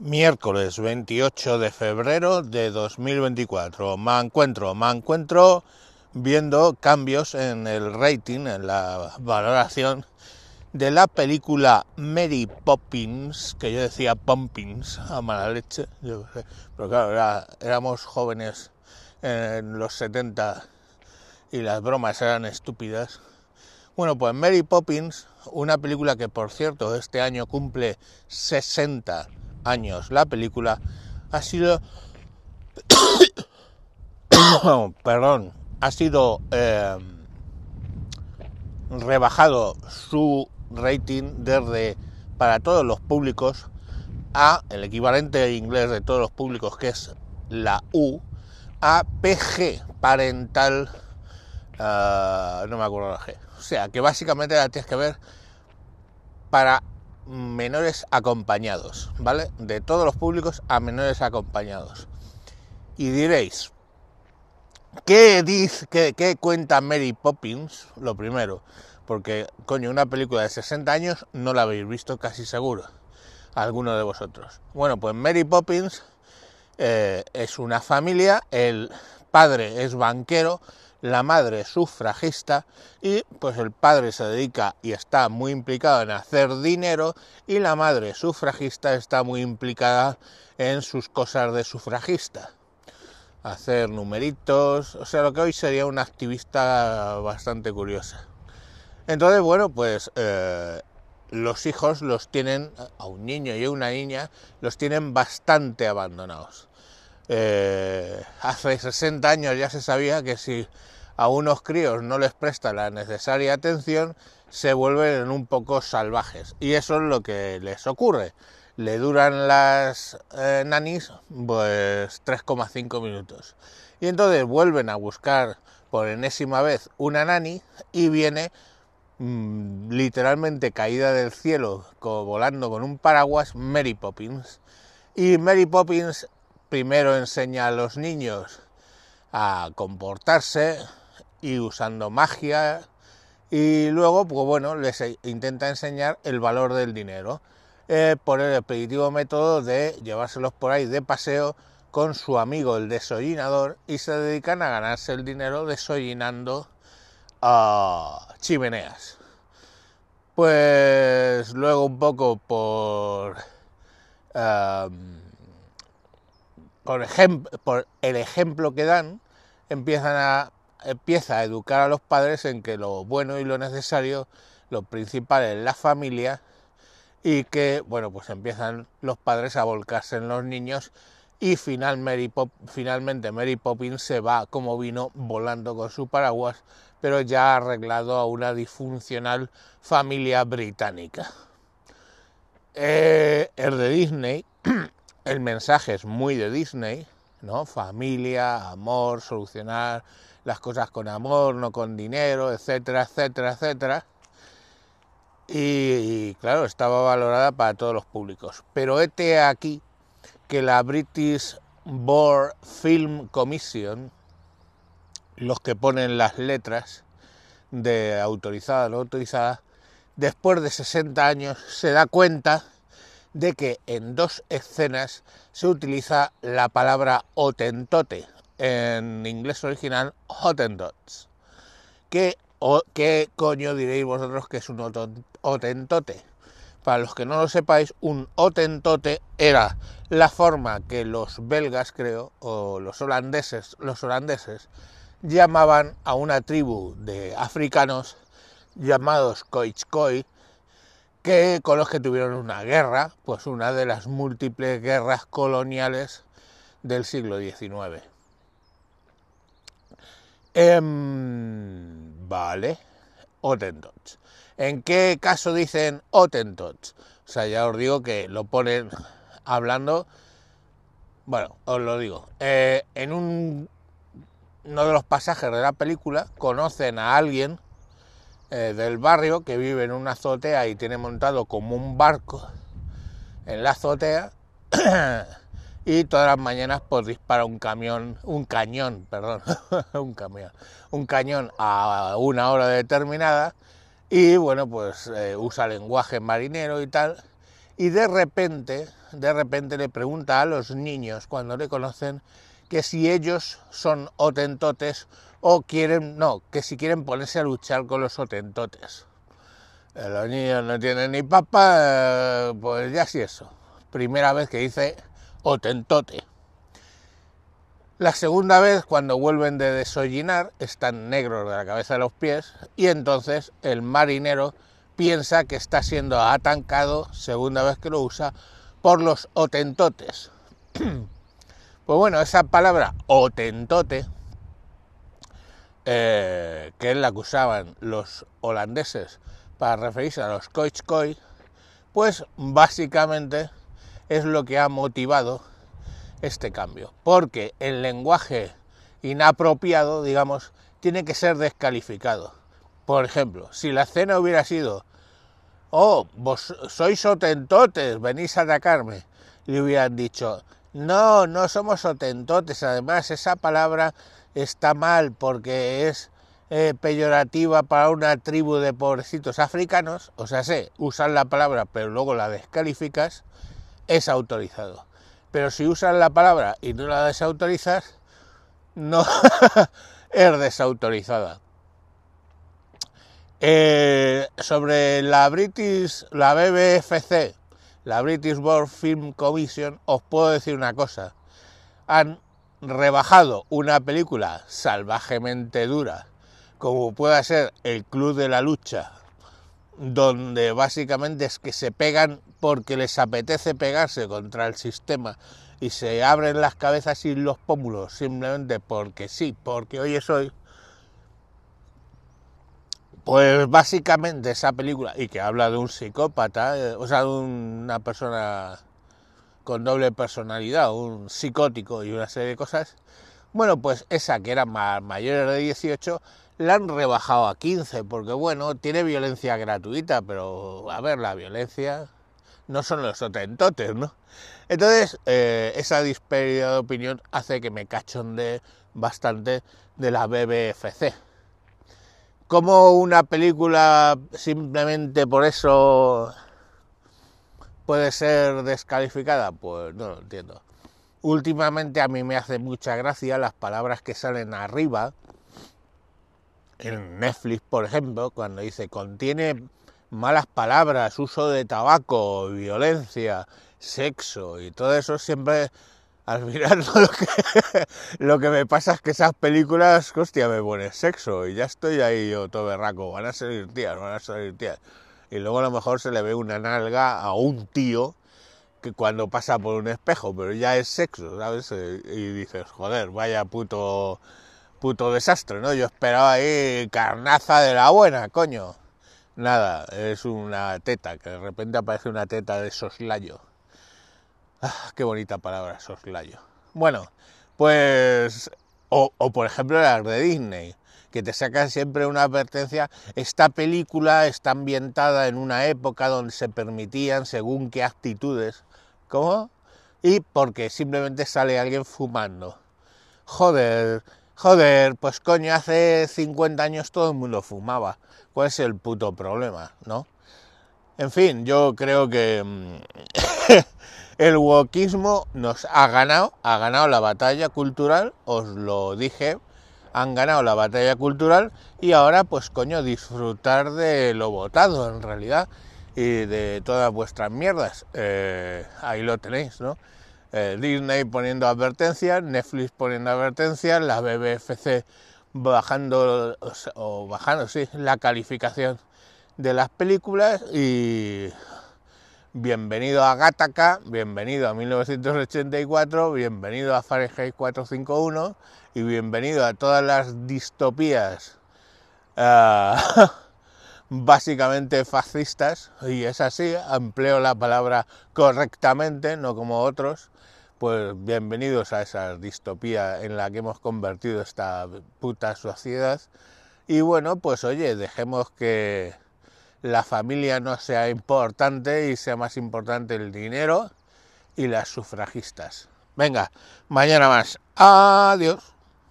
Miércoles 28 de febrero de 2024. Me encuentro, me encuentro viendo cambios en el rating, en la valoración de la película Mary Poppins, que yo decía Pompins a mala leche, yo sé, pero claro, éramos jóvenes en los 70 y las bromas eran estúpidas. Bueno, pues Mary Poppins, una película que por cierto este año cumple 60 años. La película, ha sido, perdón, ha sido eh, rebajado su rating desde para todos los públicos a el equivalente inglés de todos los públicos que es la U a PG parental uh, no me acuerdo la G. O sea que básicamente la tienes que ver para menores acompañados, ¿vale? De todos los públicos a menores acompañados. Y diréis, ¿qué dice, qué, cuenta Mary Poppins? Lo primero, porque, coño, una película de 60 años no la habéis visto casi seguro, alguno de vosotros. Bueno, pues Mary Poppins eh, es una familia, el padre es banquero, la madre sufragista y pues el padre se dedica y está muy implicado en hacer dinero y la madre sufragista está muy implicada en sus cosas de sufragista. Hacer numeritos, o sea, lo que hoy sería una activista bastante curiosa. Entonces, bueno, pues eh, los hijos los tienen, a un niño y a una niña, los tienen bastante abandonados. Eh, hace 60 años ya se sabía que si a unos críos no les presta la necesaria atención, se vuelven un poco salvajes. Y eso es lo que les ocurre. Le duran las eh, nanis pues 3,5 minutos. Y entonces vuelven a buscar por enésima vez una nani y viene mmm, literalmente caída del cielo, volando con un paraguas, Mary Poppins. Y Mary Poppins primero enseña a los niños a comportarse, y usando magia y luego, pues bueno, les intenta enseñar el valor del dinero por el expeditivo método de llevárselos por ahí de paseo con su amigo el desollinador y se dedican a ganarse el dinero desollinando a chimeneas. Pues luego un poco por, um, por, el ejemplo que dan, empiezan a empieza a educar a los padres en que lo bueno y lo necesario, lo principal es la familia y que, bueno, pues empiezan los padres a volcarse en los niños y finalmente Mary Poppins se va como vino volando con su paraguas, pero ya arreglado a una disfuncional familia británica. Eh, el de Disney, el mensaje es muy de Disney, ¿no? Familia, amor, solucionar las cosas con amor, no con dinero, etcétera, etcétera, etcétera. Y, claro, estaba valorada para todos los públicos. Pero este aquí que la British Board Film Commission, los que ponen las letras de autorizada o no autorizada, después de 60 años se da cuenta de que en dos escenas se utiliza la palabra otentote, en inglés original Hottentots. ¿Qué, ¿Qué coño diréis vosotros que es un otentote? Para los que no lo sepáis, un otentote era la forma que los belgas, creo, o los holandeses, los holandeses llamaban a una tribu de africanos llamados Khoichkoi, que con los que tuvieron una guerra, pues una de las múltiples guerras coloniales del siglo XIX. Em, vale, Otentots. ¿En qué caso dicen Otentots? O sea, ya os digo que lo ponen hablando. Bueno, os lo digo. Eh, en un, uno de los pasajes de la película conocen a alguien eh, del barrio que vive en una azotea y tiene montado como un barco en la azotea y todas las mañanas pues dispara un camión, un cañón, perdón, un camión, un cañón a una hora determinada y bueno pues eh, usa lenguaje marinero y tal. Y de repente, de repente le pregunta a los niños cuando le conocen que si ellos son otentotes o quieren, no, que si quieren ponerse a luchar con los otentotes. Los niños no tienen ni papa, eh, pues ya sí eso. Primera vez que dice otentote. La segunda vez, cuando vuelven de desollinar, están negros de la cabeza a los pies y entonces el marinero piensa que está siendo atancado, segunda vez que lo usa, por los otentotes. Pues bueno, esa palabra otentote, eh, que es la que usaban los holandeses para referirse a los koichkoi, pues básicamente es lo que ha motivado este cambio, porque el lenguaje inapropiado, digamos, tiene que ser descalificado. Por ejemplo, si la escena hubiera sido, oh, vos sois otentotes, venís a atacarme, le hubieran dicho, no, no somos otentotes, además esa palabra está mal porque es eh, peyorativa para una tribu de pobrecitos africanos, o sea, sé, usan la palabra pero luego la descalificas, es autorizado. Pero si usas la palabra y no la desautorizas, no es desautorizada. Eh, sobre la British, la BBFC, la British World Film Commission, os puedo decir una cosa. Han rebajado una película salvajemente dura, como pueda ser El Club de la Lucha, donde básicamente es que se pegan porque les apetece pegarse contra el sistema y se abren las cabezas y los pómulos simplemente porque sí, porque hoy es hoy. Pues básicamente esa película, y que habla de un psicópata, eh, o sea, de una persona con doble personalidad, un psicótico y una serie de cosas, bueno, pues esa que era mayor de 18 la han rebajado a 15, porque bueno, tiene violencia gratuita, pero a ver, la violencia no son los otentotes, ¿no? Entonces, eh, esa disparidad de opinión hace que me cachonde bastante de la BBFC. ¿Cómo una película simplemente por eso puede ser descalificada? Pues no lo entiendo. Últimamente a mí me hace mucha gracia las palabras que salen arriba, en Netflix, por ejemplo, cuando dice contiene malas palabras, uso de tabaco, violencia, sexo y todo eso, siempre al final lo que, lo que me pasa es que esas películas, hostia, me pone sexo y ya estoy ahí yo todo berraco, van a salir tías, van a salir tías. Y luego a lo mejor se le ve una nalga a un tío que cuando pasa por un espejo, pero ya es sexo, ¿sabes? Y dices, joder, vaya puto, puto desastre, ¿no? Yo esperaba ahí carnaza de la buena, coño. Nada, es una teta, que de repente aparece una teta de soslayo. Ah, qué bonita palabra, soslayo. Bueno, pues. O, por ejemplo las de Disney, que te sacan siempre una advertencia. Esta película está ambientada en una época donde se permitían según qué actitudes. ¿Cómo? Y porque simplemente sale alguien fumando. Joder, joder, pues coño, hace 50 años todo el mundo fumaba. ¿Cuál es el puto problema, no? En fin, yo creo que mm, el wokismo nos ha ganado, ha ganado la batalla cultural, os lo dije, han ganado la batalla cultural y ahora pues coño disfrutar de lo votado en realidad y de todas vuestras mierdas. Eh, ahí lo tenéis, ¿no? Eh, Disney poniendo advertencias, Netflix poniendo advertencias, la BBFC bajando o bajando, sí, la calificación de las películas y bienvenido a Gattaca, bienvenido a 1984, bienvenido a Fahrenheit 451 y bienvenido a todas las distopías uh, básicamente fascistas, y es así, empleo la palabra correctamente, no como otros, pues bienvenidos a esa distopía en la que hemos convertido esta puta sociedad. Y bueno, pues oye, dejemos que la familia no sea importante y sea más importante el dinero y las sufragistas. Venga, mañana más. Adiós.